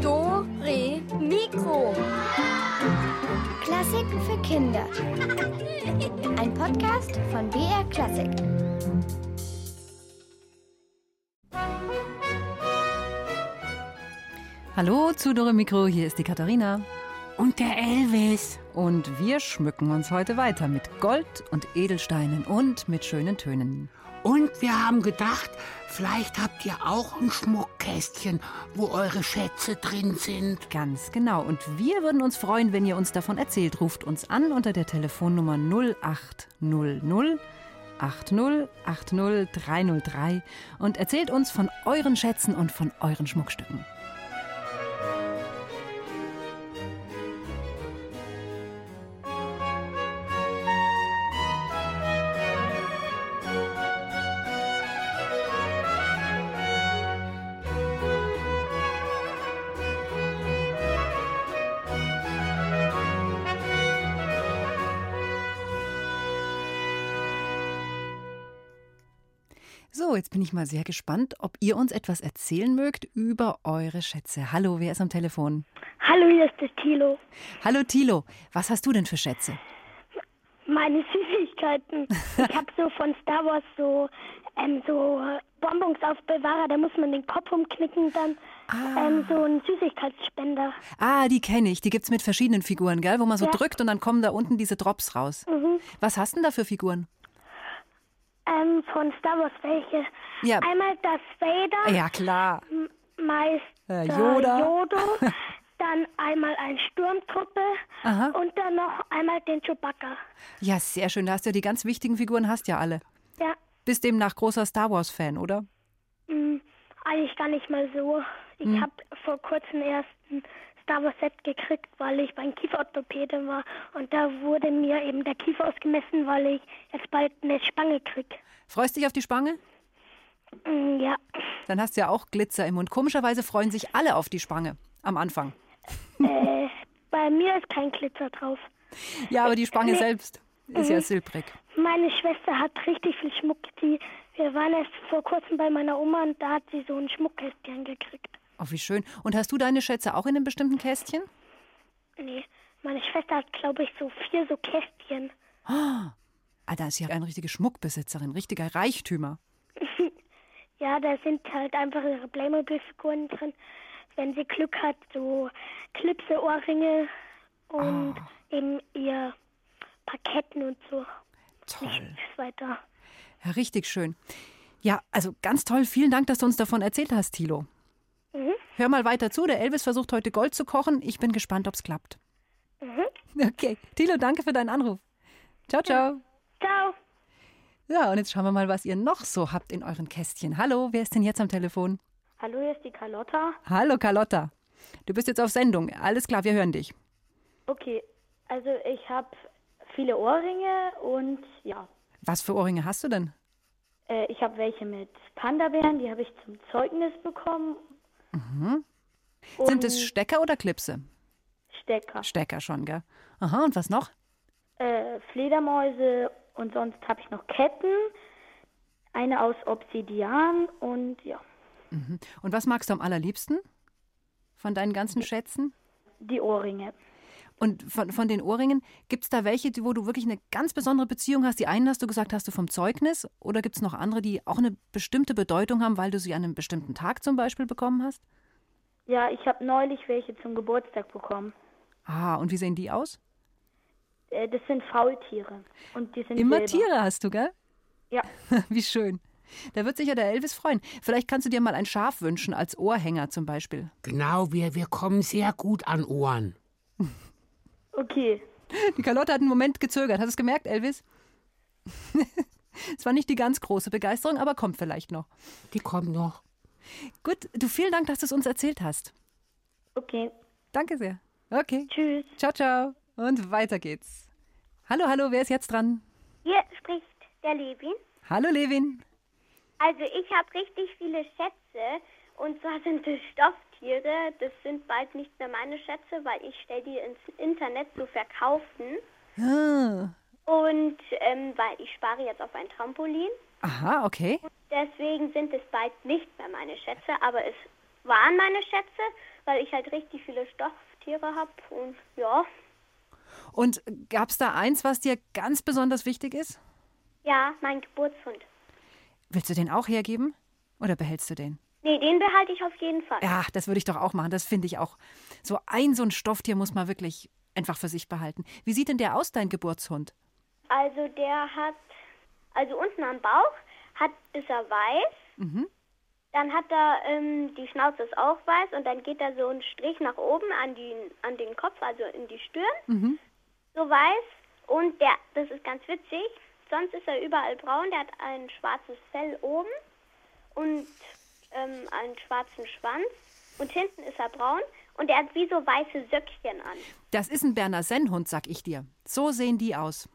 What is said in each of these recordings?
Dore Mikro. Klassiken für Kinder. Ein Podcast von BR Klassik. Hallo zu Dore Mikro, hier ist die Katharina. Und der Elvis. Und wir schmücken uns heute weiter mit Gold und Edelsteinen und mit schönen Tönen. Und wir haben gedacht, vielleicht habt ihr auch ein Schmuckkästchen, wo eure Schätze drin sind. Ganz genau. Und wir würden uns freuen, wenn ihr uns davon erzählt. Ruft uns an unter der Telefonnummer 0800 80 80 303 und erzählt uns von euren Schätzen und von euren Schmuckstücken. So, jetzt bin ich mal sehr gespannt, ob ihr uns etwas erzählen mögt über eure Schätze. Hallo, wer ist am Telefon? Hallo, hier ist der Tilo. Hallo Tilo, was hast du denn für Schätze? Meine Süßigkeiten. Ich habe so von Star Wars so, ähm, so Bonbons auf Bewahrer, da muss man den Kopf umknicken, dann ähm, so ein Süßigkeitsspender. Ah, die kenne ich. Die gibt's mit verschiedenen Figuren, gell? Wo man so Ja. drückt und dann kommen da unten diese Drops raus. Mhm. Was hast denn da für Figuren? Ähm, von Star Wars welche? Ja. Einmal das Vader, Ja, klar. Meister Äh, Yoda. Yoda, dann einmal ein Sturmtruppe Aha. und dann noch einmal den Chewbacca. Ja, sehr schön. Da hast du ja die ganz wichtigen Figuren, hast ja alle. Ja, Bist demnach großer Star Wars-Fan, oder? mh, eigentlich gar nicht mal so. Ich Hm. habe vor kurzem erst ein Star Wars Set gekriegt, weil ich beim Kieferorthopäde war. Und da wurde mir eben der Kiefer ausgemessen, weil ich jetzt bald eine Spange krieg. Freust dich auf die Spange? Mm, Ja, Dann hast du ja auch Glitzer im Mund. Komischerweise freuen sich alle auf die Spange am Anfang. äh, bei mir ist kein Glitzer drauf. Ja, aber die Spange Nee. selbst ist Mhm. ja silbrig. Meine Schwester hat richtig viel Schmuck. Die, wir waren erst vor kurzem bei meiner Oma und da hat sie so ein Schmuckkästchen gekriegt. Oh, wie schön. Und hast du deine Schätze auch in einem bestimmten Kästchen? Nee, meine Schwester hat, glaube ich, so vier so Kästchen. Ah, da ist ja eine richtige Schmuckbesitzerin, richtiger Reichtümer. Ja, da sind halt einfach ihre Playmobil-Figuren drin. Wenn sie Glück hat, so Klipse, Ohrringe und eben ihr Parketten und so. Toll. Weiter. Ja, richtig schön. Ja, also ganz toll. Vielen Dank, dass du uns davon erzählt hast, Thilo. Mhm. Hör mal weiter zu. Der Elvis versucht heute Gold zu kochen. Ich bin gespannt, ob es klappt. Mhm. Okay. Thilo, danke für deinen Anruf. Ciao, ciao. Ciao. Ja, und jetzt schauen wir mal, was ihr noch so habt in euren Kästchen. Hallo, wer ist denn jetzt am Telefon? Hallo, hier ist die Carlotta. Hallo, Carlotta. Du bist jetzt auf Sendung. Alles klar, wir hören dich. Okay, also ich habe viele Ohrringe und ja, Was für Ohrringe hast du denn? äh, ich habe welche mit Panda-Bären, die habe ich zum Zeugnis bekommen. Mhm. Sind es Stecker oder Klipse? Stecker, Stecker schon, gell? Aha, und was noch? äh, Fledermäuse und sonst habe ich noch Ketten, eine aus Obsidian und ja, Und was magst du am allerliebsten von deinen ganzen Schätzen? die Ohrringe. Und von, von den Ohrringen, gibt es da welche, wo du wirklich eine ganz besondere Beziehung hast? Die einen hast du gesagt, hast du vom Zeugnis. Oder gibt es noch andere, die auch eine bestimmte Bedeutung haben, weil du sie an einem bestimmten Tag zum Beispiel bekommen hast? Ja, ich habe neulich welche zum Geburtstag bekommen. Ah, und wie sehen die aus? Äh, das sind Faultiere und die sind Immer silber. Tiere hast du, gell? Ja, Wie schön. Da wird sich ja der Elvis freuen. Vielleicht kannst du dir mal ein Schaf wünschen, als Ohrhänger zum Beispiel. Genau, wir, wir kommen sehr gut an Ohren. okay. Die Carlotte hat einen Moment gezögert. Hast du es gemerkt, Elvis? Es war nicht die ganz große Begeisterung, aber kommt vielleicht noch. Die kommen noch. Gut, du vielen Dank, dass du es uns erzählt hast. Okay, Danke sehr. Okay. tschüss. Ciao, ciao. Und weiter geht's. Hallo, hallo, wer ist jetzt dran? Hier spricht der Levin. Hallo, Levin. Also ich habe richtig viele Schätze. Und zwar sind es Stofftiere. Das sind bald nicht mehr meine Schätze, weil ich stelle die ins Internet zu verkaufen. Ah, Und ähm, weil ich spare jetzt auf ein Trampolin. Aha, okay. Deswegen sind es bald nicht mehr meine Schätze, aber es waren meine Schätze, weil ich halt richtig viele Stofftiere habe und ja. Und gab es da eins, was dir ganz besonders wichtig ist? Ja, mein Geburtshund. Willst du den auch hergeben oder behältst du den? Nee, den behalte ich auf jeden Fall. Ja, das würde ich doch auch machen. Das finde ich auch. So ein so ein Stofftier muss man wirklich einfach für sich behalten. Wie sieht denn der aus, dein Geburtshund? Also der hat, also unten am Bauch hat, ist er weiß. Mhm. Dann hat er, ähm, die Schnauze ist auch weiß und dann geht da so ein Strich nach oben an, die, an den Kopf, also in die Stirn. Mhm. So weiß. Und der, das ist ganz witzig, sonst ist er überall braun. Der hat ein schwarzes Fell oben und ähm, einen schwarzen Schwanz. Und hinten ist er braun und er hat wie so weiße Söckchen an. Das ist ein Berner Sennhund, sag ich dir. So sehen die aus.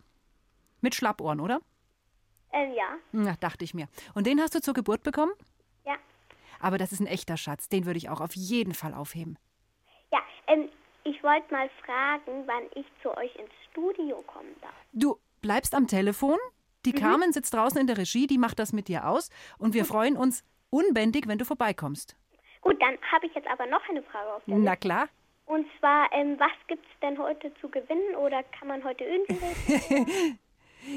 Mit Schlappohren, oder? Ähm, ja. Na, dachte ich mir. Und den hast du zur Geburt bekommen? Ja. Aber das ist ein echter Schatz. Den würde ich auch auf jeden Fall aufheben. Ja, ähm, ich wollte mal fragen, wann ich zu euch ins Studio kommen darf. Du bleibst am Telefon. Die Carmen sitzt draußen in der Regie, die macht das mit dir aus. Und wir freuen uns unbändig, wenn du vorbeikommst. Gut, dann habe ich jetzt aber noch eine Frage auf der Na klar. Und zwar, ähm, was gibt es denn heute zu gewinnen oder kann man heute irgendwie...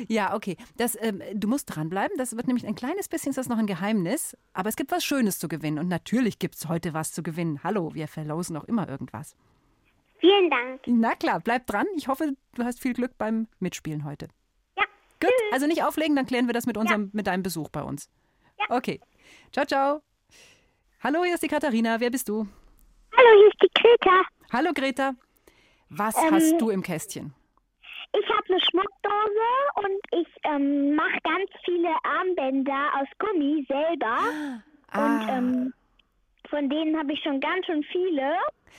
Ja, okay. Das, ähm, du musst dranbleiben. Das wird nämlich ein kleines bisschen ist das noch ein Geheimnis. Aber es gibt was Schönes zu gewinnen. Und natürlich gibt es heute was zu gewinnen. Hallo, wir verlosen auch immer irgendwas. Vielen Dank. Na klar, bleib dran. Ich hoffe, du hast viel Glück beim Mitspielen heute. Ja. Gut, also nicht auflegen, dann klären wir das mit, unserem, mit deinem Besuch bei uns. Ja. Okay. Ciao, ciao. Hallo, hier ist die Katharina. Wer bist du? Hallo, hier ist die Greta. Hallo, Greta. Was Ähm, hast du im Kästchen? Ich habe eine Schmuckdose und ich ähm, mache ganz viele Armbänder aus Gummi selber. Und Ah. ähm, von denen habe ich schon ganz schön viele.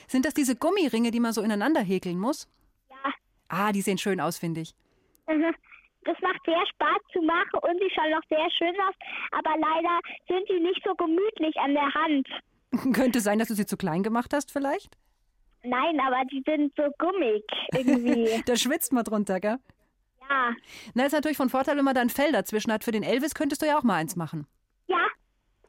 Sind das diese Gummiringe, die man so ineinander häkeln muss? Ja. Ah, die sehen schön aus, finde ich. Mhm. Das macht sehr Spaß zu machen und sie schauen auch sehr schön aus. Aber leider sind die nicht so gemütlich an der Hand. Könnte sein, dass du sie zu klein gemacht hast, vielleicht? Nein, aber die sind so gummig irgendwie. Da schwitzt man drunter, gell? ja. Na, ist natürlich von Vorteil, wenn man da ein Fell dazwischen hat. Für den Elvis könntest du ja auch mal eins machen. Ja.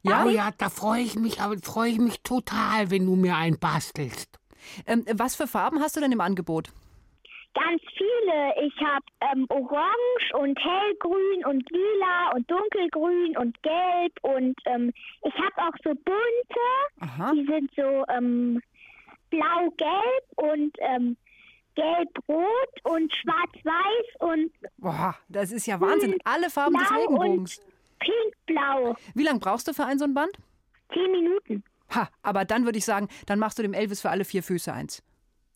Ja? Oh ja, da freue ich mich, aber freue ich mich total, wenn du mir einen bastelst. Ähm, was für Farben hast du denn im Angebot? Ganz viele. Ich habe ähm, orange und hellgrün und lila und dunkelgrün und gelb und ähm, ich habe auch so bunte. Aha. Die sind so ähm, blau-gelb und ähm, gelb-rot und schwarz-weiß und Boah, das ist ja Wahnsinn. Alle Farben des Regenbogens. pink-blau. Wie lange brauchst du für ein so ein Band? Zehn Minuten. Ha, aber dann würde ich sagen, dann machst du dem Elvis für alle vier Füße eins.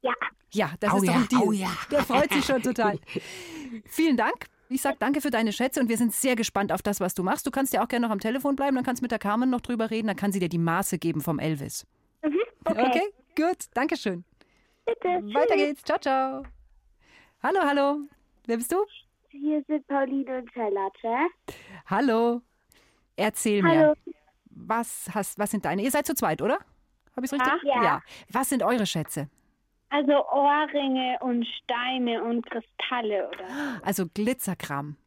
Ja. Ja, das Au ist doch ja, ein Deal. au ja. Der freut sich schon total. Vielen Dank. Ich sag danke für deine Schätze und wir sind sehr gespannt auf das, was du machst. Du kannst ja auch gerne noch am Telefon bleiben, dann kannst du mit der Carmen noch drüber reden, dann kann sie dir die Maße geben vom Elvis. Mhm. Okay. Okay, gut, danke schön. Bitte. Weiter geht's. Ciao, ciao. Hallo, hallo. Wer bist du? Hier sind Pauline und Charlotte. Hallo. Erzähl Hallo. mir. Was, hast, was sind deine? Ihr seid zu zweit, oder? Habe ich richtig? Ja. Was sind eure Schätze? Also Ohrringe und Steine und Kristalle, oder? Also Glitzerkram.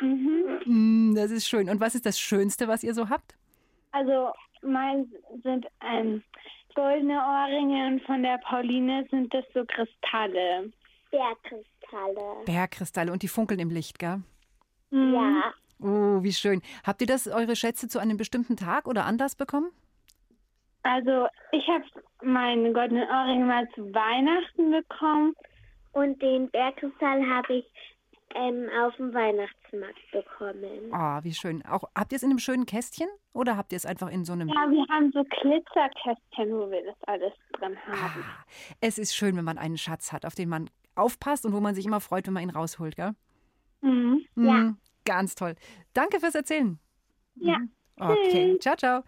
Mhm. Mm, das ist schön. Und was ist das Schönste, was ihr so habt? Also mein sind ähm, goldene Ohrringe und von der Pauline sind das so Kristalle. Bergkristalle. Bergkristalle und die funkeln im Licht, gell? Mhm. Ja. Oh, wie schön. Habt ihr das, eure Schätze zu einem bestimmten Tag oder Anlass bekommen? Also ich habe meine goldenen Ohrringe mal zu Weihnachten bekommen. Und den Bergkristall habe ich ähm, auf dem Weihnachtsmarkt bekommen. Oh, wie schön. Auch, habt ihr es in einem schönen Kästchen oder habt ihr es einfach in so einem. Ja, wir haben so Glitzerkästchen, wo wir das alles drin haben. Ah, es ist schön, wenn man einen Schatz hat, auf den man aufpasst und wo man sich immer freut, wenn man ihn rausholt, gell? Mhm. Mm, Ja. Ganz toll. Danke fürs Erzählen. Ja. Okay, ciao, ciao.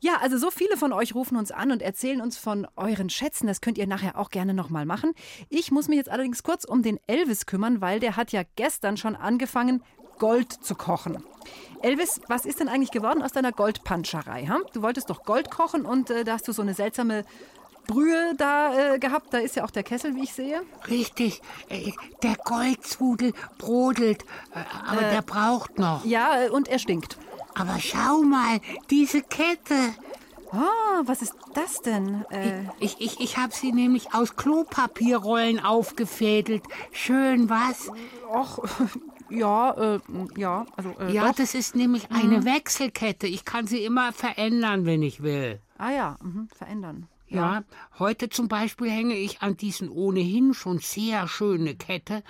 Ja, also so viele von euch rufen uns an und erzählen uns von euren Schätzen. Das könnt ihr nachher auch gerne nochmal machen. Ich muss mich jetzt allerdings kurz um den Elvis kümmern, weil der hat ja gestern schon angefangen, Gold zu kochen. Elvis, was ist denn eigentlich geworden aus deiner Goldpanscherei? Ha? Du wolltest doch Gold kochen und äh, da hast du so eine seltsame Brühe da äh, gehabt. Da ist ja auch der Kessel, wie ich sehe. Richtig, äh, der Goldzwudel brodelt, äh, aber der braucht noch. Ja, äh, und er stinkt. Aber schau mal, diese Kette. Ah, was ist das denn? Äh, Ich, ich, ich habe sie nämlich aus Klopapierrollen aufgefädelt. Schön, was? och, ja, äh, ja, also äh, Ja, doch. das ist nämlich eine Wechselkette. Ich kann sie immer verändern, wenn ich will. Ah ja, mhm, verändern. Ja, heute zum Beispiel hänge ich an diesen ohnehin schon sehr schöne Kette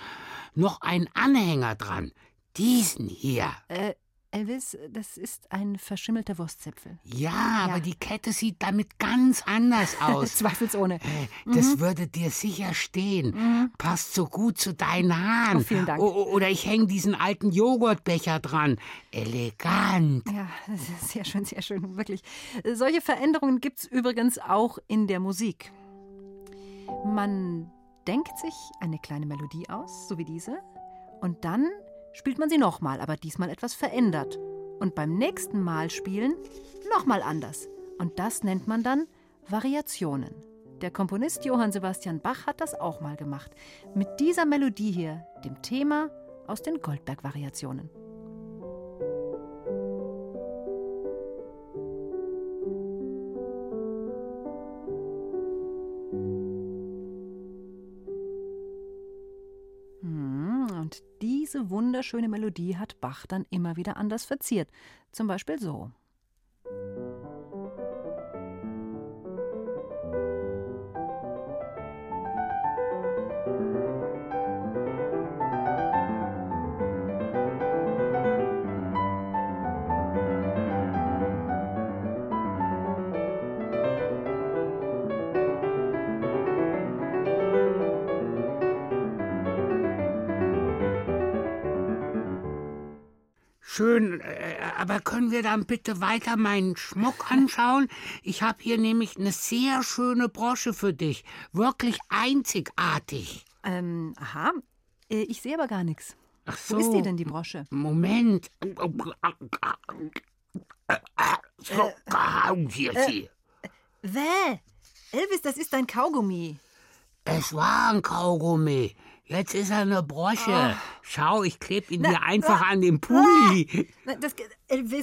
noch einen Anhänger dran. Diesen hier. Äh, Elvis, das ist ein verschimmelter Wurstzipfel. Ja, aber die Kette sieht damit ganz anders aus. Zweifelsohne. Äh, Das würde dir sicher stehen. Passt so gut zu deinen Haaren. Oh, vielen Dank. O oder ich hänge diesen alten Joghurtbecher dran. Elegant. Ja, sehr schön, sehr schön, wirklich. Äh, Solche Veränderungen gibt es übrigens auch in der Musik. Man denkt sich eine kleine Melodie aus, so wie diese, und dann spielt man sie nochmal, aber diesmal etwas verändert. Und beim nächsten Mal spielen nochmal anders. Und das nennt man dann Variationen. Der Komponist Johann Sebastian Bach hat das auch mal gemacht. Mit dieser Melodie hier, dem Thema aus den Goldberg-Variationen. Wunderschöne Melodie hat Bach dann immer wieder anders verziert. Zum Beispiel so. Schön, äh, aber können wir dann bitte weiter meinen Schmuck anschauen? Ich habe hier nämlich eine sehr schöne Brosche für dich. Wirklich einzigartig. Ähm, aha. Äh, Ich sehe aber gar nichts. Ach Wo ist die denn, die Brosche? Moment. So, haben wir sie. Wäh! Elvis, das ist dein Kaugummi. Es war ein Kaugummi. Jetzt ist er eine Brosche. Ah. Schau, ich klebe ihn dir einfach an den Pulli. Na, Das,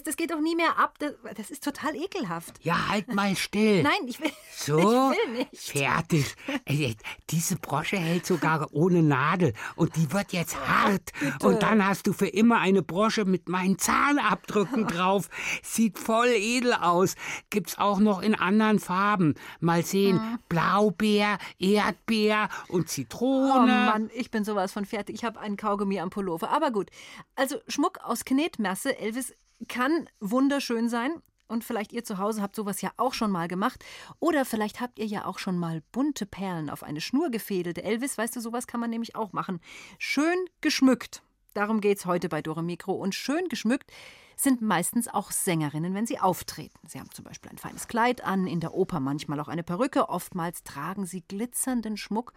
das geht doch nie mehr ab. Das, das ist total ekelhaft. Ja, halt mal still. Nein, ich will, So, ich will nicht. fertig. Ey, Diese Brosche hält sogar ohne Nadel und die wird jetzt hart. Und dann hast du für immer eine Brosche mit meinen Zahnabdrücken drauf. Sieht voll edel aus. Gibt's auch noch in anderen Farben. Mal sehen, Hm. Blaubeer, Erdbeer und Oh Zitrone. Mann, ich bin sowas von fertig. Ich habe einen Kaugummi am Pullover. Aber gut. Also Schmuck aus Knetmasse, Elvis, kann wunderschön sein. Und vielleicht ihr zu Hause habt sowas ja auch schon mal gemacht. Oder vielleicht habt ihr ja auch schon mal bunte Perlen auf eine Schnur gefädelt. Elvis, weißt du, sowas kann man nämlich auch machen. Schön geschmückt. Darum geht's heute bei Dore Mikro. Und schön geschmückt sind meistens auch Sängerinnen, wenn sie auftreten. Sie haben zum Beispiel ein feines Kleid an, in der Oper manchmal auch eine Perücke, oftmals tragen sie glitzernden Schmuck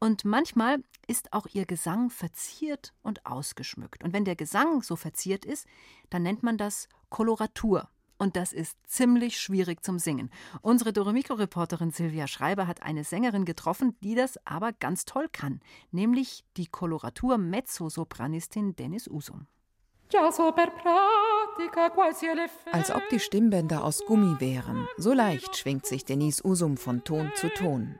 und manchmal ist auch ihr Gesang verziert und ausgeschmückt. Und wenn der Gesang so verziert ist, dann nennt man das Koloratur. Und das ist ziemlich schwierig zum Singen. Unsere Doremikro-Reporterin Silvia Schreiber hat eine Sängerin getroffen, die das aber ganz toll kann, nämlich die Koloratur-Mezzosopranistin Dennis Usum. Als ob die Stimmbänder aus Gummi wären. So leicht schwingt sich Denise Usum von Ton zu Ton.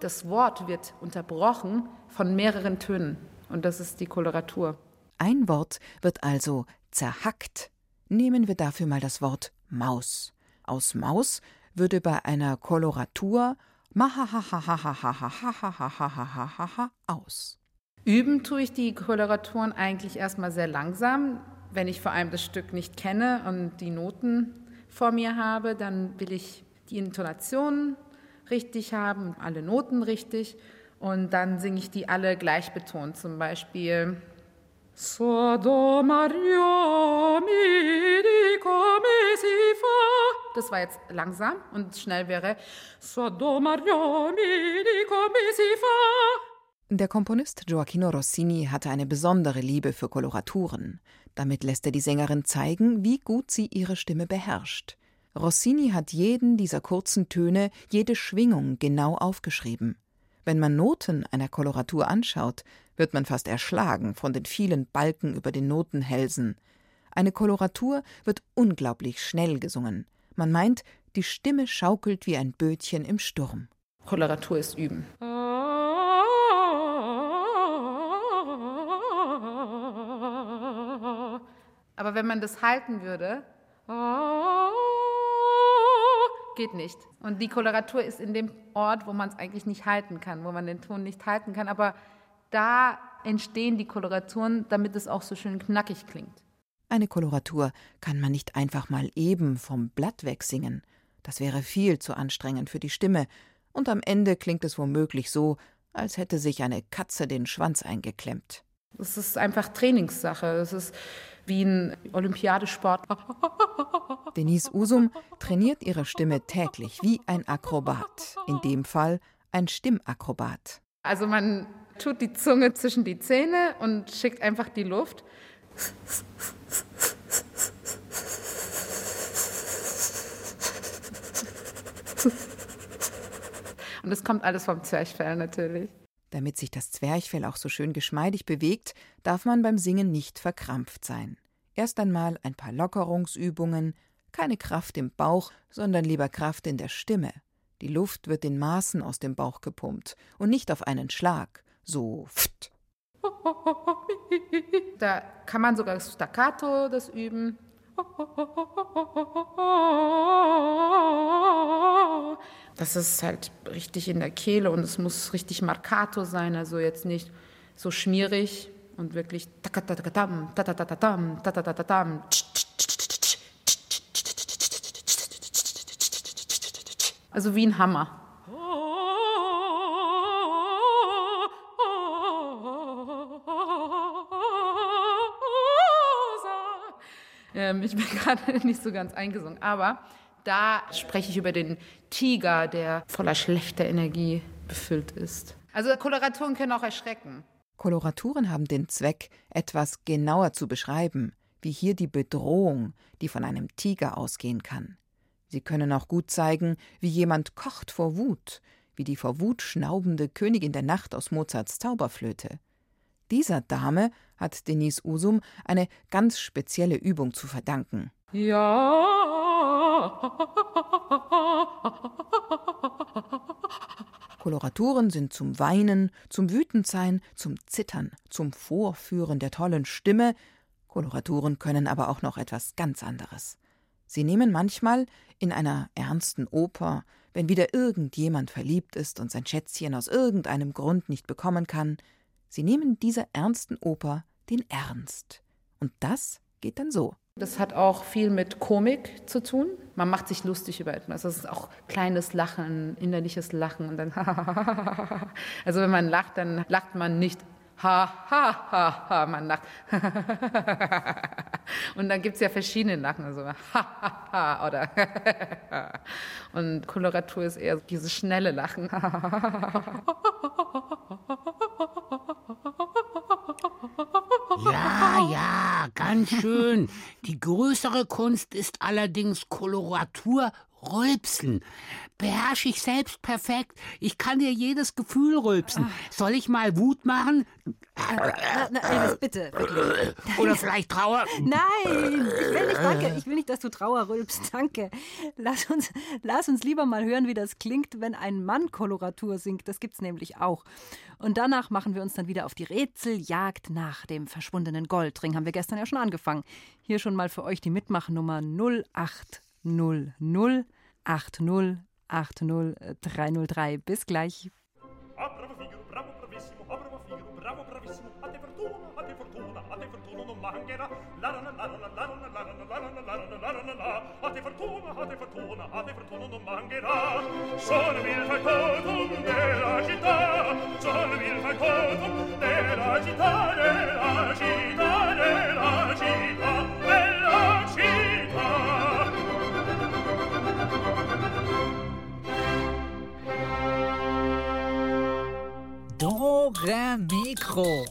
Das Wort wird unterbrochen von mehreren Tönen und das ist die Koloratur. Ein Wort wird also zerhackt. Nehmen wir dafür mal das Wort Maus. Aus Maus würde bei einer Koloratur aus. Üben tue ich die Koloraturen eigentlich erstmal sehr langsam. Wenn ich vor allem das Stück nicht kenne und die Noten vor mir habe, dann will ich die Intonation richtig haben, alle Noten richtig. Und dann singe ich die alle gleich betont. Zum Beispiel So, do, Mario, mi, Das war jetzt langsam und schnell wäre So, do, Mario, mi, di, come si fa. Der Komponist Gioacchino Rossini hatte eine besondere Liebe für Koloraturen. Damit lässt er die Sängerin zeigen, wie gut sie ihre Stimme beherrscht. Rossini hat jeden dieser kurzen Töne, jede Schwingung genau aufgeschrieben. Wenn man Noten einer Koloratur anschaut, wird man fast erschlagen von den vielen Balken über den Notenhälsen. Eine Koloratur wird unglaublich schnell gesungen. Man meint, die Stimme schaukelt wie ein Bötchen im Sturm. Koloratur ist Üben. Aber wenn man das halten würde, geht nicht. Und die Koloratur ist in dem Ort, wo man es eigentlich nicht halten kann, wo man den Ton nicht halten kann. Aber da entstehen die Koloraturen, damit es auch so schön knackig klingt. Eine Koloratur kann man nicht einfach mal eben vom Blatt wegsingen. Das wäre viel zu anstrengend für die Stimme, und am Ende klingt es womöglich so, als hätte sich eine Katze den Schwanz eingeklemmt. Es ist einfach Trainingssache. Es ist wie ein Olympiadesport. Denise Usum trainiert ihre Stimme täglich wie ein Akrobat. In dem Fall ein Stimmakrobat. Also man tut die Zunge zwischen die Zähne und schickt einfach die Luft. Und es kommt alles vom Zwerchfell natürlich. Damit sich das Zwerchfell auch so schön geschmeidig bewegt, darf man beim Singen nicht verkrampft sein. Erst einmal ein paar Lockerungsübungen, keine Kraft im Bauch, sondern lieber Kraft in der Stimme. Die Luft wird in Maßen aus dem Bauch gepumpt und nicht auf einen Schlag, so pft. Da kann man sogar Staccato das üben. Das ist halt richtig in der Kehle und es muss richtig marcato sein, also jetzt nicht so schmierig und wirklich also wie ein Hammer. Ähm, ich bin gerade nicht so ganz eingesungen, aber da spreche ich über den Tiger, der voller schlechter Energie befüllt ist. Also Koloraturen können auch erschrecken. Koloraturen haben den Zweck, etwas genauer zu beschreiben, wie hier die Bedrohung, die von einem Tiger ausgehen kann. Sie können auch gut zeigen, wie jemand kocht vor Wut, wie die vor Wut schnaubende Königin der Nacht aus Mozarts Zauberflöte. Dieser Dame hat Denise Usum eine ganz spezielle Übung zu verdanken. Ja. Koloraturen sind zum Weinen, zum Wütendsein, zum Zittern, zum Vorführen der tollen Stimme. Koloraturen können aber auch noch etwas ganz anderes. Sie nehmen manchmal in einer ernsten Oper, wenn wieder irgendjemand verliebt ist und sein Schätzchen aus irgendeinem Grund nicht bekommen kann, sie nehmen dieser ernsten Oper den Ernst. Und das geht dann so. Das hat auch viel mit Komik zu tun. Man macht sich lustig über etwas. Das ist auch kleines Lachen, innerliches Lachen und dann Also wenn man lacht, dann lacht man nicht ha ha ha ha, man lacht und dann gibt es ja verschiedene Lachen, also ha ha ha oder und Koloratur ist eher dieses schnelle Lachen. Ja, ja, ganz schön. Die größere Kunst ist allerdings Koloratur rülpsen. Beherrsche ich selbst perfekt. Ich kann dir jedes Gefühl rülpsen. Soll ich mal Wut machen? Na, na, Elvis, bitte. Oder vielleicht Trauer? Nein, ich will nicht, danke. Ich will nicht, dass du Trauer rülpst, danke. Lass uns, lass uns lieber mal hören, wie das klingt, wenn ein Mann Koloratur singt. Das gibt's nämlich auch. Und danach machen wir uns dann wieder auf die Rätseljagd nach dem verschwundenen Goldring. Haben wir gestern ja schon angefangen. Hier schon mal für euch die Mitmachnummer 0800 80 80 303. Bis gleich. Sono il facotum della città, della città Re, Mikro.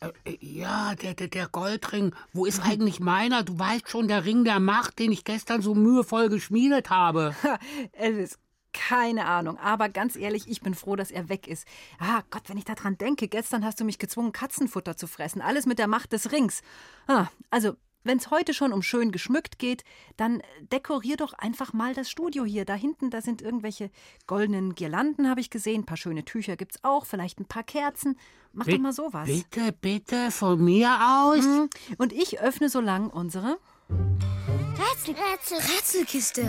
Äh, ja, der, der, der Goldring. Wo ist eigentlich meiner? Du weißt schon, der Ring der Macht, den ich gestern so mühevoll geschmiedet habe. Elvis, keine Ahnung. Aber ganz ehrlich, ich bin froh, dass er weg ist. Ah, Gott, wenn ich daran denke, gestern hast du mich gezwungen, Katzenfutter zu fressen. Alles mit der Macht des Rings. Ah, also, wenn es heute schon um schön geschmückt geht, dann dekorier doch einfach mal das Studio hier. Da hinten, da sind irgendwelche goldenen Girlanden, habe ich gesehen. Ein paar schöne Tücher gibt's auch, vielleicht ein paar Kerzen. Mach Bi- doch mal sowas. Bitte, bitte, von mir aus? Mhm. Und ich öffne so lang unsere. Rätsel, Rätsel, Rätselkiste.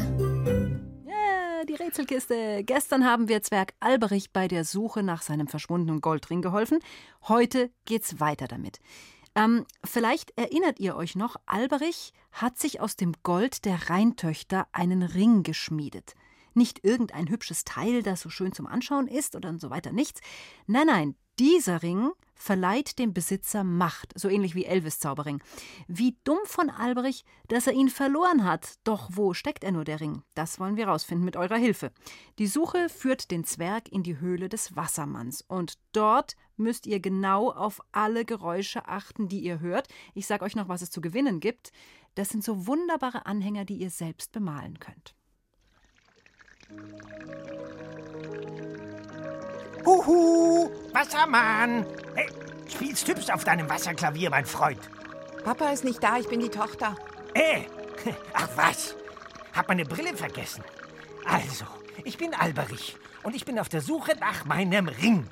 Ja, die Rätselkiste. Gestern haben wir Zwerg Alberich bei der Suche nach seinem verschwundenen Goldring geholfen. Heute geht's weiter damit. Ähm, vielleicht erinnert ihr euch noch, Alberich hat sich aus dem Gold der Rheintöchter einen Ring geschmiedet. Nicht irgendein hübsches Teil, das so schön zum Anschauen ist oder so weiter, nichts. Nein, nein, dieser Ring verleiht dem Besitzer Macht, so ähnlich wie Elvis Zauberring. Wie dumm von Alberich, dass er ihn verloren hat. Doch wo steckt er nur, der Ring? Das wollen wir rausfinden mit eurer Hilfe. Die Suche führt den Zwerg in die Höhle des Wassermanns. Und dort müsst ihr genau auf alle Geräusche achten, die ihr hört. Ich sage euch noch, was es zu gewinnen gibt. Das sind so wunderbare Anhänger, die ihr selbst bemalen könnt. Huhu, Wassermann. Hey, spielst hübsch auf deinem Wasserklavier, mein Freund. Papa ist nicht da, ich bin die Tochter. Äh, ach was. Hab meine Brille vergessen. Also, ich bin Alberich und ich bin auf der Suche nach meinem Ring.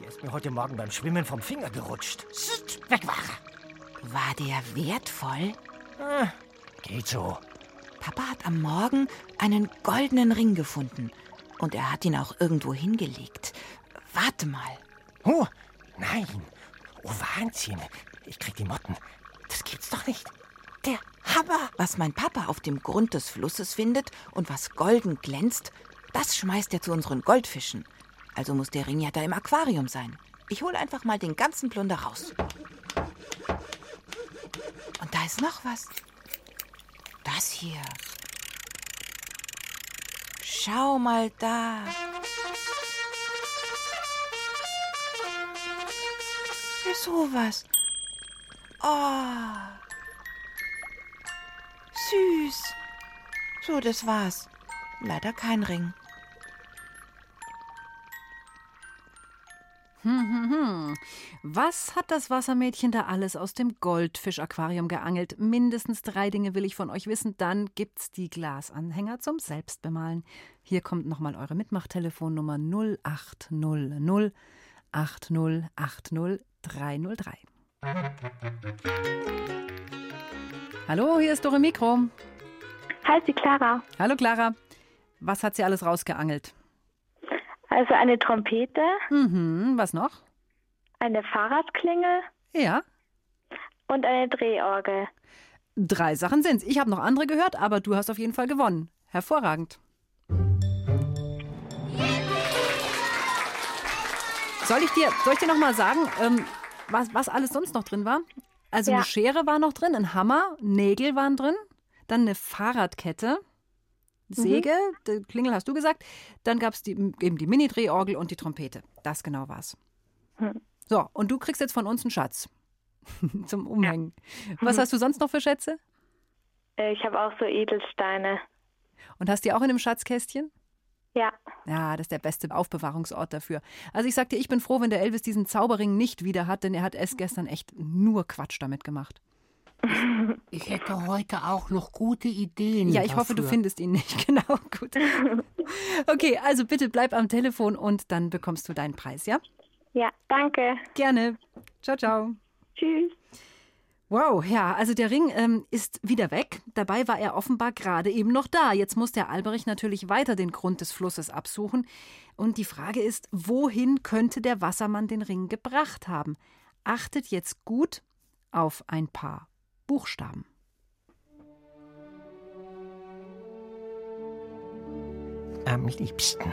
Der ist mir heute Morgen beim Schwimmen vom Finger gerutscht. Sst, weg war er. War der wertvoll? Ah, geht so. Papa hat am Morgen einen goldenen Ring gefunden. Und er hat ihn auch irgendwo hingelegt. Warte mal. Oh, nein. Oh, Wahnsinn. Ich krieg die Motten. Das gibt's doch nicht. Der Hammer. Was mein Papa auf dem Grund des Flusses findet und was golden glänzt, das schmeißt er zu unseren Goldfischen. Also muss der Ring ja da im Aquarium sein. Ich hole einfach mal den ganzen Plunder raus. Und da ist noch was. Das hier. Schau mal da. Sowas. Oh. Süß. So, das war's. Leider kein Ring. Hm, hm, hm. Was hat das Wassermädchen da alles aus dem Goldfischaquarium geangelt? Mindestens drei Dinge will ich von euch wissen. Dann gibt's die Glasanhänger zum Selbstbemalen. Hier kommt nochmal eure Mitmachtelefonnummer 0800 8080 303. Hallo, hier ist Dore Mikro. Hi, Clara. Hallo Clara. Was hat sie alles rausgeangelt? Also eine Trompete, Mhm, was noch? eine Fahrradklingel Ja, und eine Drehorgel. drei Sachen sind's. Ich habe noch andere gehört, aber du hast auf jeden Fall gewonnen. Hervorragend. Soll ich dir, soll ich dir noch mal sagen, ähm, was, was alles sonst noch drin war? Also Ja. eine Schere war noch drin, ein Hammer, Nägel waren drin, dann eine Fahrradkette, Säge, die Klingel hast du gesagt, dann gab es eben die Mini-Drehorgel und die Trompete. Das genau war's. Hm. So, und du kriegst jetzt von uns einen Schatz zum Umhängen. Was hast du sonst noch für Schätze? Äh, Ich habe auch so Edelsteine. Und hast die auch in einem Schatzkästchen? Ja. Ja, das ist der beste Aufbewahrungsort dafür. Also ich sag dir, ich bin froh, wenn der Elvis diesen Zauberring nicht wieder hat, denn er hat es gestern echt nur Quatsch damit gemacht. Ich hätte heute auch noch gute Ideen. Ja, ich hoffe, du dafür. findest ihn nicht. Genau, gut. Okay, also bitte bleib am Telefon und dann bekommst du deinen Preis, ja? Ja, danke. Gerne. Ciao, ciao. Tschüss. Wow, ja, also der Ring ähm, ist wieder weg. Dabei war er offenbar gerade eben noch da. Jetzt muss der Alberich natürlich weiter den Grund des Flusses absuchen. Und die Frage ist, wohin könnte der Wassermann den Ring gebracht haben? Achtet jetzt gut auf ein paar Buchstaben. Am liebsten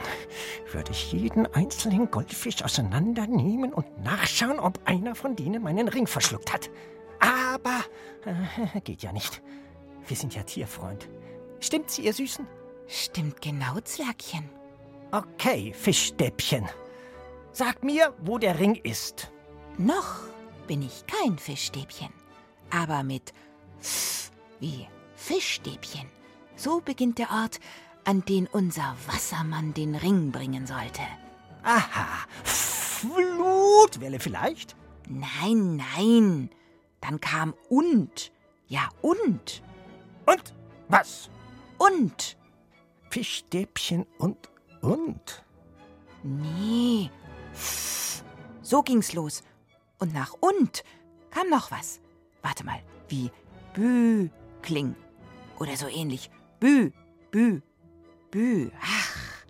würde ich jeden einzelnen Goldfisch auseinandernehmen und nachschauen, ob einer von denen meinen Ring verschluckt hat. Aber äh, geht ja nicht. Wir sind ja Tierfreund. Stimmt's, ihr Süßen? Stimmt genau, Zwergchen. Okay, Fischstäbchen. Sag mir, wo der Ring ist. Noch bin ich kein Fischstäbchen, aber mit F wie Fischstäbchen. So beginnt der Ort, an den unser Wassermann den Ring bringen sollte. Aha, Flutwelle vielleicht? Nein, nein. Dann kam und. Ja, und. Und was? Und. Fischstäbchen und und. Nee. So ging's los. Und nach und kam noch was. Warte mal, wie Bü kling. Oder so ähnlich. Bü, Bü, Bü. Ach.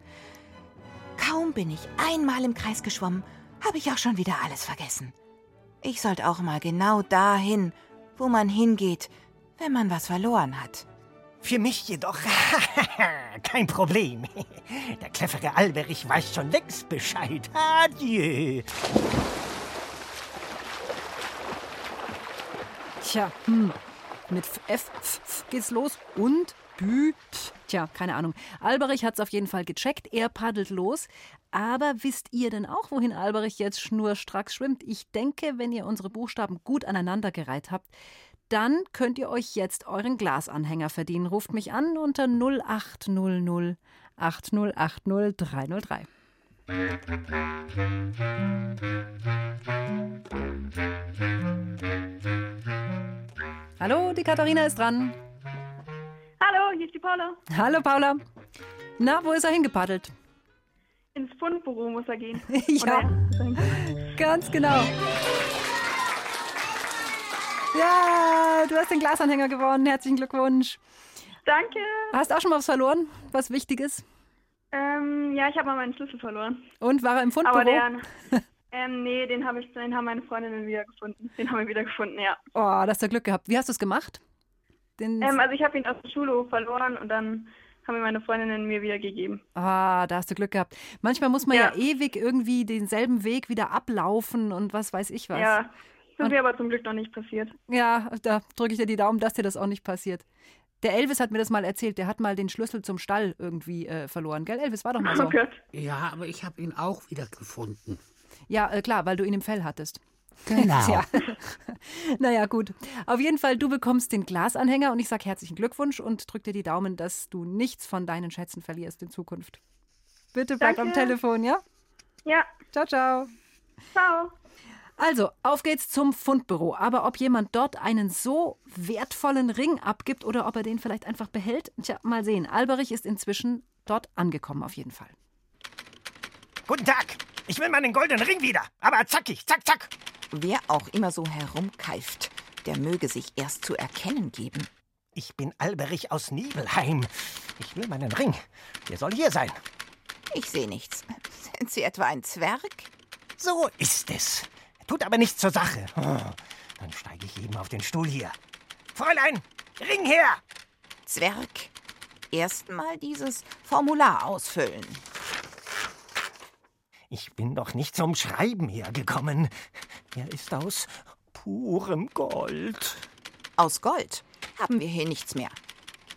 Kaum bin ich einmal im Kreis geschwommen, habe ich auch schon wieder alles vergessen. Ich sollte auch mal genau dahin, wo man hingeht, wenn man was verloren hat. Für mich jedoch kein Problem. Der clevere Alberich weiß schon längst Bescheid. Adieu. Tja, hm. Mit F, F, F geht's los und Bü. Tja, keine Ahnung. Alberich hat's auf jeden Fall gecheckt. Er paddelt los. Aber wisst ihr denn auch, wohin Alberich jetzt schnurstracks schwimmt? Ich denke, wenn ihr unsere Buchstaben gut aneinandergereiht habt, dann könnt ihr euch jetzt euren Glasanhänger verdienen. Ruft mich an unter 0800 8080 303. Hallo, die Katharina ist dran. Hallo, hier ist die Paula. Hallo Paula. Na, wo ist er hingepaddelt? Ins Fundbüro muss er gehen. ja, ganz genau. Ja, du hast den Glasanhänger gewonnen. Herzlichen Glückwunsch. Danke. Hast auch schon mal was verloren? Was Wichtiges? Ähm, ja, ich habe mal meinen Schlüssel verloren. Und war er im Fundbüro? Aber der, ähm, nee, den, hab ich, den haben meine Freundinnen wieder gefunden. Den haben wir wieder gefunden, ja. Oh, da hast du Glück gehabt. Wie hast du es gemacht? Den Ähm, also ich habe ihn aus dem Schulhof verloren und dann haben mir meine Freundinnen mir wieder gegeben. Ah, da hast du Glück gehabt. Manchmal muss man ja, ewig irgendwie denselben Weg wieder ablaufen und was weiß ich was. Ja, das ist mir aber zum Glück noch nicht passiert. Ja, da drücke ich dir die Daumen, dass dir das auch nicht passiert. Der Elvis hat mir das mal erzählt. Der hat mal den Schlüssel zum Stall irgendwie äh, verloren. Gell, Elvis? War doch mal so. Oh Gott. Ja, aber ich habe ihn auch wieder gefunden. Ja, äh, klar, weil du ihn im Fell hattest. Genau. Tja. naja, gut. Auf jeden Fall, du bekommst den Glasanhänger und ich sage herzlichen Glückwunsch und drück dir die Daumen, dass du nichts von deinen Schätzen verlierst in Zukunft. Bitte bleib am Danke. Telefon, ja? Ja. Ciao, ciao. Ciao. Also, auf geht's zum Fundbüro. Aber ob jemand dort einen so wertvollen Ring abgibt oder ob er den vielleicht einfach behält, tja, mal sehen. Alberich ist inzwischen dort angekommen, auf jeden Fall. Guten Tag. Ich will meinen goldenen Ring wieder. Aber zackig, zack, zack. Wer auch immer so herumkeift, der möge sich erst zu erkennen geben. Ich bin Alberich aus Nibelheim. Ich will meinen Ring. Der soll hier sein. Ich sehe nichts. Sind Sie etwa ein Zwerg? So ist es. Tut aber nichts zur Sache. Dann steige ich eben auf den Stuhl hier. Fräulein, Ring her! Zwerg, erst mal dieses Formular ausfüllen. Ich bin doch nicht zum Schreiben hergekommen. Er ist aus purem Gold. Aus Gold haben wir hier nichts mehr.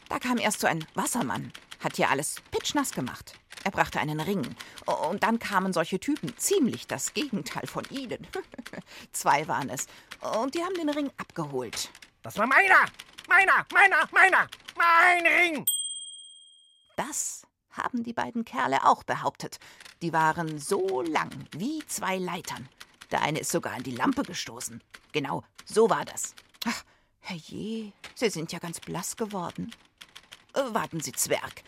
Da kam erst so ein Wassermann, hat hier alles pitschnass gemacht. Er brachte einen Ring. Und dann kamen solche Typen, ziemlich das Gegenteil von Ihnen. Zwei waren es. Und die haben den Ring abgeholt. Das war meiner! Meiner! Meiner! Meiner! Mein Ring! Das haben die beiden Kerle auch behauptet. Die waren so lang wie zwei Leitern. Der eine ist sogar an die Lampe gestoßen. Genau, so war das. Ach, herrje, Sie sind ja ganz blass geworden. Äh, warten Sie, Zwerg.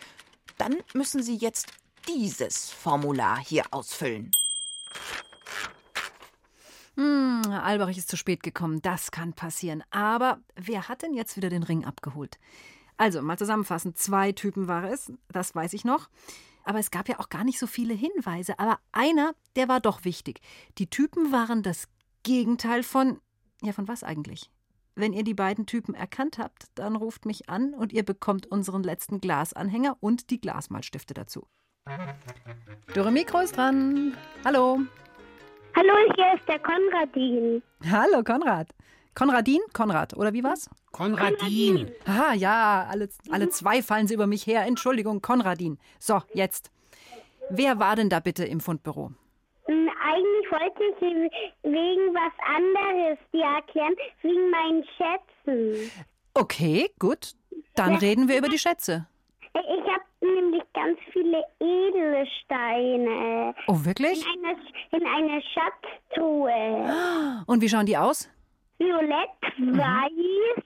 Dann müssen Sie jetzt dieses Formular hier ausfüllen. Hm, Alberich ist zu spät gekommen. Das kann passieren. Aber wer hat denn jetzt wieder den Ring abgeholt? Also, mal zusammenfassend. Zwei Typen war es. Das weiß ich noch. Aber es gab ja auch gar nicht so viele Hinweise. Aber einer, der war doch wichtig. Die Typen waren das Gegenteil von. Ja, von was eigentlich? Wenn ihr die beiden Typen erkannt habt, dann ruft mich an und ihr bekommt unseren letzten Glasanhänger und die Glasmalstifte dazu. Dürre Mikro ist dran. Hallo. Hallo, hier ist der Konradin. Hallo, Konrad. Konradin? Konrad, oder wie war's? Konradin. Ah, ja, alle, alle zwei fallen sie über mich her. Entschuldigung, Konradin. So, jetzt. Wer war denn da bitte im Fundbüro? Ein eigentlich wollte ich wegen was anderes dir erklären, wegen meinen Schätzen. Okay, gut. Dann Ja. reden wir über die Schätze. Ich habe nämlich ganz viele Edelsteine. Oh, wirklich? In einer, in einer Schatztruhe. Und wie schauen die aus? Violett, weiß.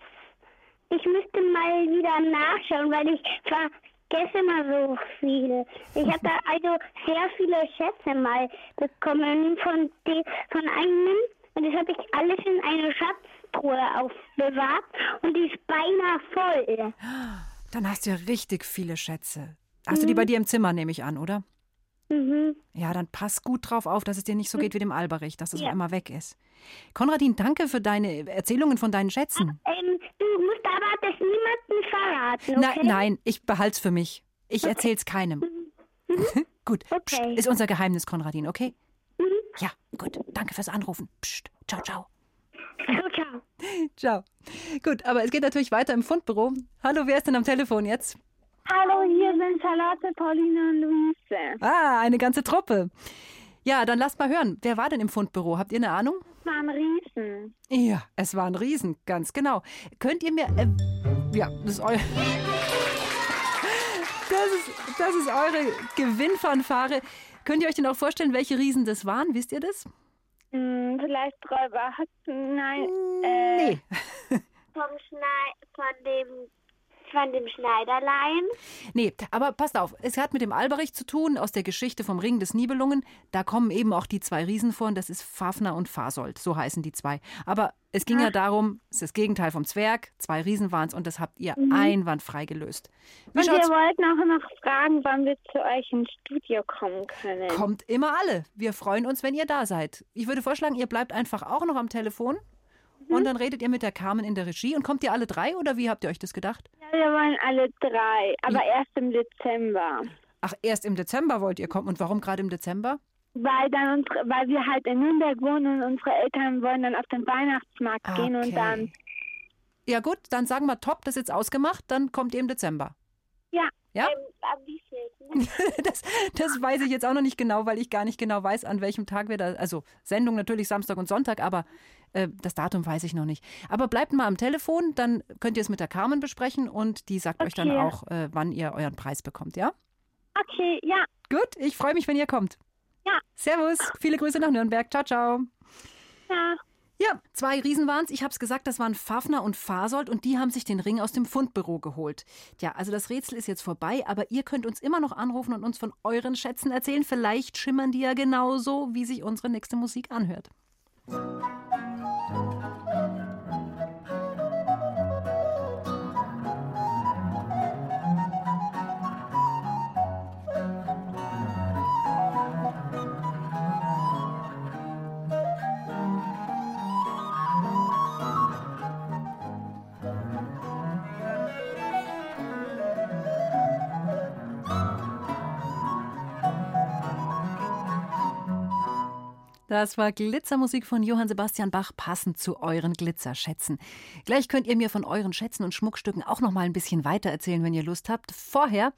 Ich müsste mal wieder nachschauen, weil ich vergesse mal so viel. Ich habe da also sehr viele Schätze mal bekommen von, de, von einem. Und das habe ich alles in eine Schatztruhe aufbewahrt. Und die ist beinahe voll. Dann hast du ja richtig viele Schätze. Hast du die bei dir im Zimmer, nehme ich an, oder? Mhm. Ja, dann pass gut drauf auf, dass es dir nicht so geht wie dem Alberich, dass es Ja. einmal weg ist. Konradin, danke für deine Erzählungen von deinen Schätzen. Ähm, du musst aber das niemandem verraten, okay? nein, ich behalt's für mich. Ich erzähl's keinem. gut. Psst, ist unser Geheimnis, Konradin, okay? Ja, gut. Danke fürs Anrufen. Psst. Ciao, ciao. Ciao, ciao. Ciao. Gut, aber es geht natürlich weiter im Fundbüro. Hallo, wer ist denn am Telefon jetzt? Hallo, hier sind Charlotte, Pauline und Luise. Ah, eine ganze Truppe. Ja, dann lasst mal hören. Wer war denn im Fundbüro? Habt ihr eine Ahnung? Es waren Riesen. Ja, es war ein Riesen, ganz genau. Könnt ihr mir. Äh, ja, das ist euer. Das ist, das ist eure Gewinnfanfare. Könnt ihr euch denn auch vorstellen, welche Riesen das waren? Wisst ihr das? Hm, vielleicht Räuber. Nein. Äh, Nee. Vom Schnei von dem von dem Schneiderlein. Nee, aber passt auf, es hat mit dem Alberich zu tun, aus der Geschichte vom Ring des Nibelungen. Da kommen eben auch die zwei Riesen vor, und das ist Fafner und Fasold, so heißen die zwei. Aber es ging ja darum, es ist das Gegenteil vom Zwerg, zwei Riesen waren es und das habt ihr Mhm. einwandfrei gelöst. Wie Und wir wollten auch noch fragen, wann wir zu euch ins Studio kommen können. Kommt immer alle. Wir freuen uns, wenn ihr da seid. Ich würde vorschlagen, ihr bleibt einfach auch noch am Telefon Mhm. und dann redet ihr mit der Carmen in der Regie. Und kommt ihr alle drei oder wie habt ihr euch das gedacht? Ja, wir wollen alle drei, aber erst im Dezember. Ach, erst im Dezember wollt ihr kommen. Und warum gerade im Dezember? Weil dann unsere, weil wir halt in Nürnberg wohnen und unsere Eltern wollen dann auf den Weihnachtsmarkt gehen Okay. und dann. Ja gut, dann sagen wir top, das ist jetzt ausgemacht, dann kommt ihr im Dezember. Ja. Ja? am wievielten? Das, das weiß ich jetzt auch noch nicht genau, weil ich gar nicht genau weiß, an welchem Tag wir da. Also Sendung natürlich Samstag und Sonntag, aber das Datum weiß ich noch nicht. Aber bleibt mal am Telefon, dann könnt ihr es mit der Carmen besprechen und die sagt euch dann Okay. auch, äh, wann ihr euren Preis bekommt, ja? Okay, ja. Gut, ich freue mich, wenn ihr kommt. Ja. Servus, viele Grüße nach Nürnberg. Ciao, ciao. Ja. Ja, zwei Riesen waren's. Ich hab's gesagt, das waren Fafner und Fasold und die haben sich den Ring aus dem Fundbüro geholt. Tja, also das Rätsel ist jetzt vorbei, aber ihr könnt uns immer noch anrufen und uns von euren Schätzen erzählen. Vielleicht schimmern die ja genauso, wie sich unsere nächste Musik anhört. Das war Glitzermusik von Johann Sebastian Bach, passend zu euren Glitzerschätzen. Gleich könnt ihr mir von euren Schätzen und Schmuckstücken auch noch mal ein bisschen weiter erzählen, wenn ihr Lust habt. Vorher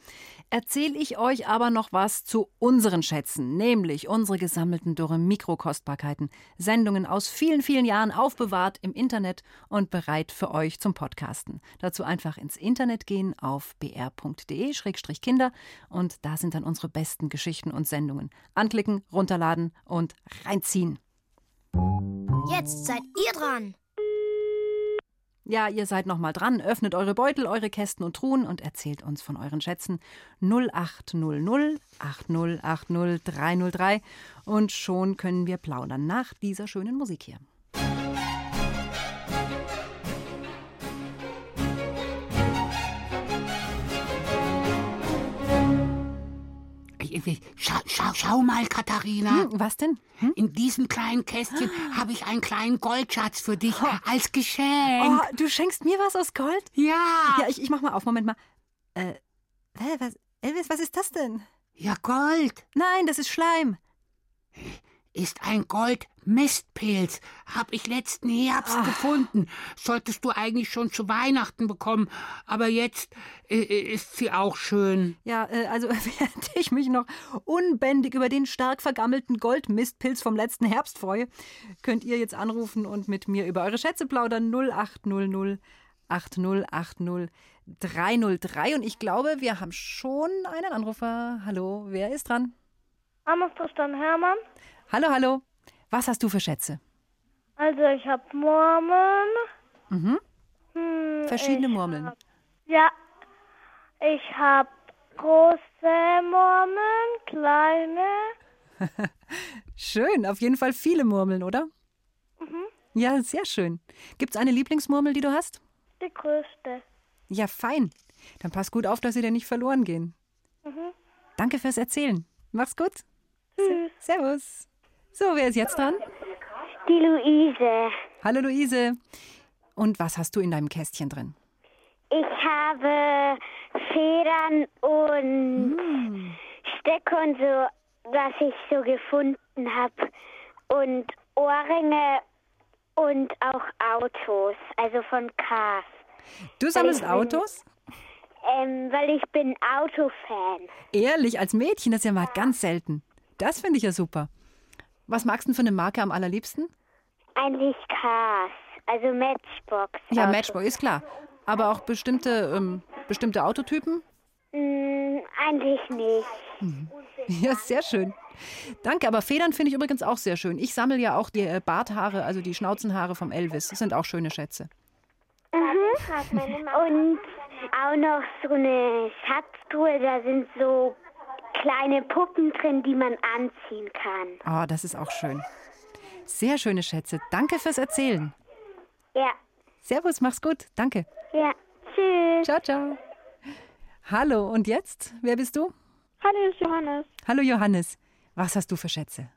erzähle ich euch aber noch was zu unseren Schätzen, nämlich unsere gesammelten Dürre Mikrokostbarkeiten, Sendungen aus vielen, vielen Jahren aufbewahrt im Internet und bereit für euch zum Podcasten. Dazu einfach ins Internet gehen auf br.de-kinder und da sind dann unsere besten Geschichten und Sendungen. Anklicken, runterladen und reinziehen. Jetzt seid ihr dran. Ja, ihr seid noch mal dran. Öffnet eure Beutel, eure Kästen und Truhen und erzählt uns von euren Schätzen 0800 8080 303 und schon können wir plaudern nach dieser schönen Musik hier. Schau, schau, schau mal, Katharina. Hm, was denn? In diesem kleinen Kästchen habe ich einen kleinen Goldschatz für dich als Geschenk. Oh, du schenkst mir was aus Gold? Ja. Ja, ich, ich mach mal auf. Moment mal. Äh, hä, was, Elvis, was ist das denn? Ja, Gold. Nein, das ist Schleim. Ist ein Goldmistpilz. Hab ich letzten Herbst Ah. gefunden. Solltest du eigentlich schon zu Weihnachten bekommen. Aber jetzt äh, ist sie auch schön. Ja, äh, also während ich mich noch unbändig über den stark vergammelten Goldmistpilz vom letzten Herbst freue, könnt ihr jetzt anrufen und mit mir über eure Schätze plaudern 0800 8080 303. Und ich glaube, wir haben schon einen Anrufer. Hallo, wer ist dran? Amos Tristan Hermann. Hallo, hallo. Was hast du für Schätze? Also ich habe Murmeln. Mhm. Hm, Verschiedene Murmeln. Hab, ja, ich habe große Murmeln, kleine. Schön, auf jeden Fall viele Murmeln, oder? Mhm. Ja, sehr schön. Gibt's eine Lieblingsmurmel, die du hast? Die größte. Ja, fein. Dann pass gut auf, dass sie dir nicht verloren gehen. Mhm. Danke fürs Erzählen. Mach's gut. Tschüss. Servus. So, wer ist jetzt dran? Die Luise. Hallo Luise. Und was hast du in deinem Kästchen drin? Ich habe Federn und Hm. Stöcke und so, was ich so gefunden habe. Und Ohrringe und auch Autos, also von Cars. Du sammelst Autos? Ähm, weil ich bin Autofan. Ehrlich, als Mädchen, das ist ja mal ganz selten. Das finde ich ja super. Was magst du denn für eine Marke am allerliebsten? Eigentlich Cars, also Matchbox. Ja, Autos. Matchboy, ist klar. Aber auch bestimmte, ähm, bestimmte Autotypen? Mm, eigentlich nicht. Ja, sehr schön. Danke, aber Federn finde ich übrigens auch sehr schön. Ich sammle ja auch die äh, Barthaare, also die Schnauzenhaare vom Elvis. Das sind auch schöne Schätze. Mhm. Und auch noch so eine Schatztruhe, da sind so kleine Puppen drin, die man anziehen kann. Oh, das ist auch schön. Sehr schöne Schätze. Danke fürs Erzählen. Ja, Servus, mach's gut. Danke. ja. Tschüss. Ciao, ciao. Hallo, und jetzt? Wer bist du? Hallo, Johannes. Hallo, Johannes. Was hast du für Schätze?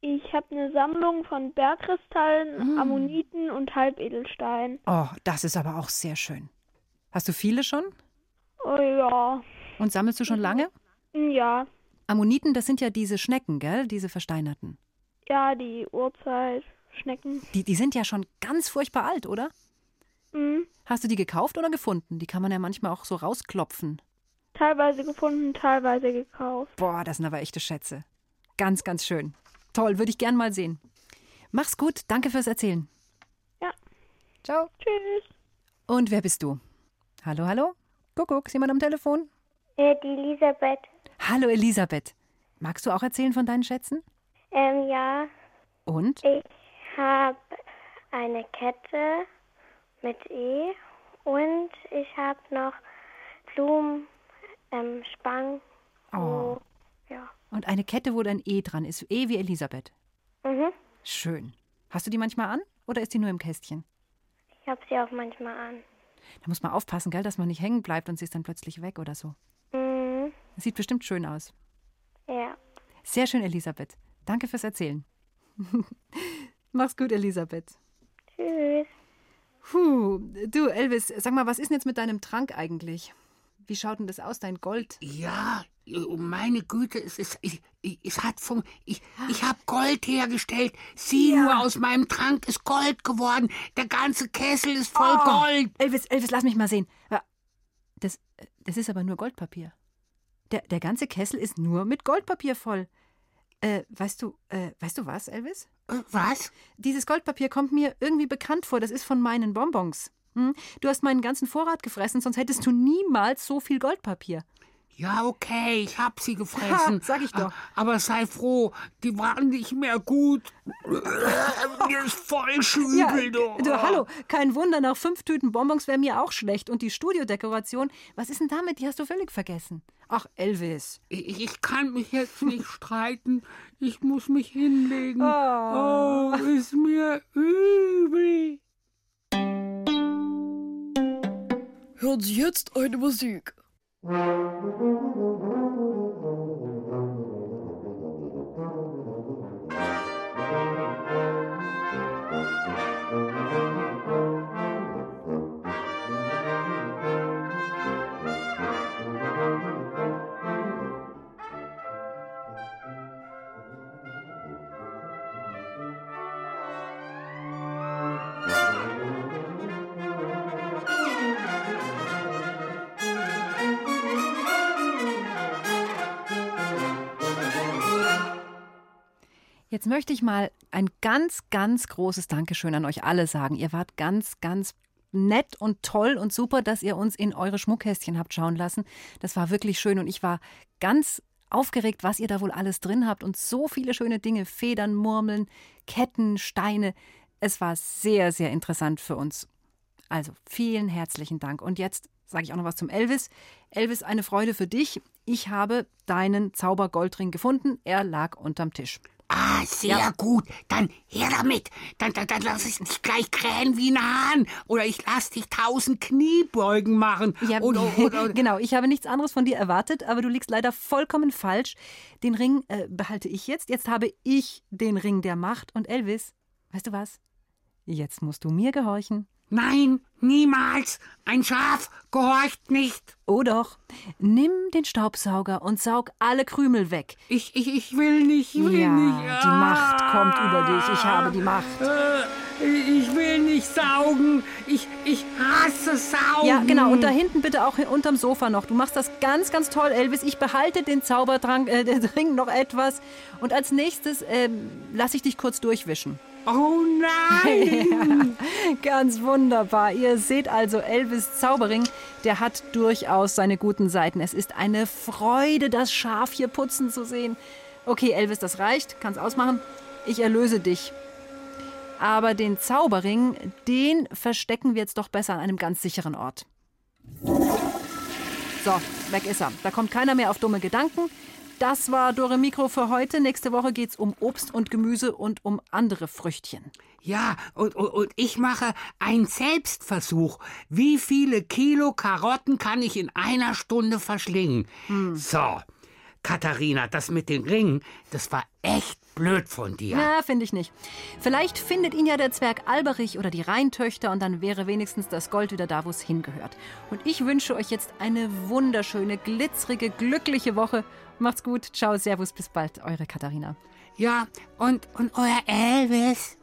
Ich habe eine Sammlung von Bergkristallen, Ah. Ammoniten und Halbedelsteinen. Oh, das ist aber auch sehr schön. Hast du viele schon? Oh ja. Und sammelst du schon lange? Ja. Ammoniten, das sind ja diese Schnecken, gell? Diese versteinerten. Ja, die Uhrzeit, Schnecken. Die, die sind ja schon ganz furchtbar alt, oder? Mhm. Hast du die gekauft oder gefunden? Die kann man ja manchmal auch so rausklopfen. Teilweise gefunden, teilweise gekauft. Boah, das sind aber echte Schätze. Ganz, ganz schön. Toll, würde ich gern mal sehen. Mach's gut, danke fürs Erzählen. Ja. Ciao. Tschüss. Und wer bist du? Hallo, hallo? Kuckuck, ist jemand am Telefon? Ja, die Elisabeth. Hallo, Elisabeth. Magst du auch erzählen von deinen Schätzen? Ähm, ja, Und? ich habe eine Kette mit E und ich habe noch Blumen, ähm, Spangen. Oh. Ja. Und eine Kette, wo dein E dran ist. E wie Elisabeth. Mhm. Schön. Hast du die manchmal an oder ist die nur im Kästchen? Ich habe sie auch manchmal an. Da muss man aufpassen, gell, dass man nicht hängen bleibt und sie ist dann plötzlich weg oder so. Mhm. Sieht bestimmt schön aus. Ja. Sehr schön, Elisabeth. Danke fürs Erzählen. Mach's gut, Elisabeth. Tschüss. Puh, du, Elvis, sag mal, was ist denn jetzt mit deinem Trank eigentlich? Wie schaut denn das aus, dein Gold? Ja, oh meine Güte, es ist, ich, es hat fun ich, ich habe Gold hergestellt. Sieh Ja. nur, aus meinem Trank ist Gold geworden. Der ganze Kessel ist voll Oh, Gold. Elvis, Elvis, lass mich mal sehen. Das, das ist aber nur Goldpapier. Der, der ganze Kessel ist nur mit Goldpapier voll. Äh, weißt du, äh, weißt du was, Elvis? was? Dieses Goldpapier kommt mir irgendwie bekannt vor. Das ist von meinen Bonbons. Hm? Du hast meinen ganzen Vorrat gefressen, sonst hättest du niemals so viel Goldpapier. Ja, okay, ich hab sie gefressen. Ha, sag ich doch. Aber sei froh, die waren nicht mehr gut. Mir ist voll Ja, übel, du. du, hallo, kein Wunder, nach fünf Tüten Bonbons wäre mir auch schlecht. Und die Studiodekoration, was ist denn damit? Die hast du völlig vergessen. Ach, Elvis. Ich, ich kann mich jetzt nicht streiten. Ich muss mich hinlegen. Oh. oh ist mir übel. Hören Sie jetzt eine Musik. Thank you. Jetzt möchte ich mal ein ganz, ganz großes Dankeschön an euch alle sagen. Ihr wart ganz, ganz nett und toll und super, dass ihr uns in eure Schmuckkästchen habt schauen lassen. Das war wirklich schön und ich war ganz aufgeregt, was ihr da wohl alles drin habt und so viele schöne Dinge, Federn, Murmeln, Ketten, Steine. Es war sehr, sehr interessant für uns. Also vielen herzlichen Dank. Und jetzt sage ich auch noch was zum Elvis. Elvis, eine Freude für dich. Ich habe deinen Zaubergoldring gefunden. Er lag unterm Tisch. Ah, sehr Ja. gut. Dann her damit. Dann, dann, dann lass ich dich gleich krähen wie ein Hahn. Oder ich lass dich tausend Kniebeugen machen. Ja, oder, oder, genau, ich habe nichts anderes von dir erwartet, aber du liegst leider vollkommen falsch. Den Ring äh, behalte ich jetzt. Jetzt habe ich den Ring der Macht. Und Elvis, weißt du was? Jetzt musst du mir gehorchen. Nein, niemals. Ein Schaf gehorcht nicht. Oh doch. Nimm den Staubsauger und saug alle Krümel weg. Ich, ich, ich will nicht, ich will ja, nicht. die Macht kommt über dich. Ich habe die Macht. Äh, Ich will nicht saugen. Ich, ich hasse Saugen. Ja, genau. Und da hinten bitte auch unterm Sofa noch. Du machst das ganz, ganz toll, Elvis. Ich behalte den Zaubertrank, äh, den Ring noch etwas. Und als nächstes ähm, lasse ich dich kurz durchwischen. Oh nein! Ganz wunderbar. Ihr seht also Elvis Zauberring, der hat durchaus seine guten Seiten. Es ist eine Freude, das Schaf hier putzen zu sehen. Okay, Elvis, das reicht. Kannst ausmachen. Ich erlöse dich. Aber den Zauberring, den verstecken wir jetzt doch besser an einem ganz sicheren Ort. So, weg ist er. Da kommt keiner mehr auf dumme Gedanken. Das war Dore Mikro für heute. Nächste Woche geht's um Obst und Gemüse und um andere Früchtchen. Ja, und, und, und ich mache einen Selbstversuch. Wie viele Kilo Karotten kann ich in einer Stunde verschlingen? So, Katharina, das mit den Ringen, das war echt blöd von dir. Ja, finde ich nicht. Vielleicht findet ihn ja der Zwerg Alberich oder die Rheintöchter und dann wäre wenigstens das Gold wieder da, wo es hingehört. Und ich wünsche euch jetzt eine wunderschöne, glitzerige, glückliche Woche. Macht's gut. Ciao, Servus, bis bald. Eure Katharina. Ja, und, und euer Elvis.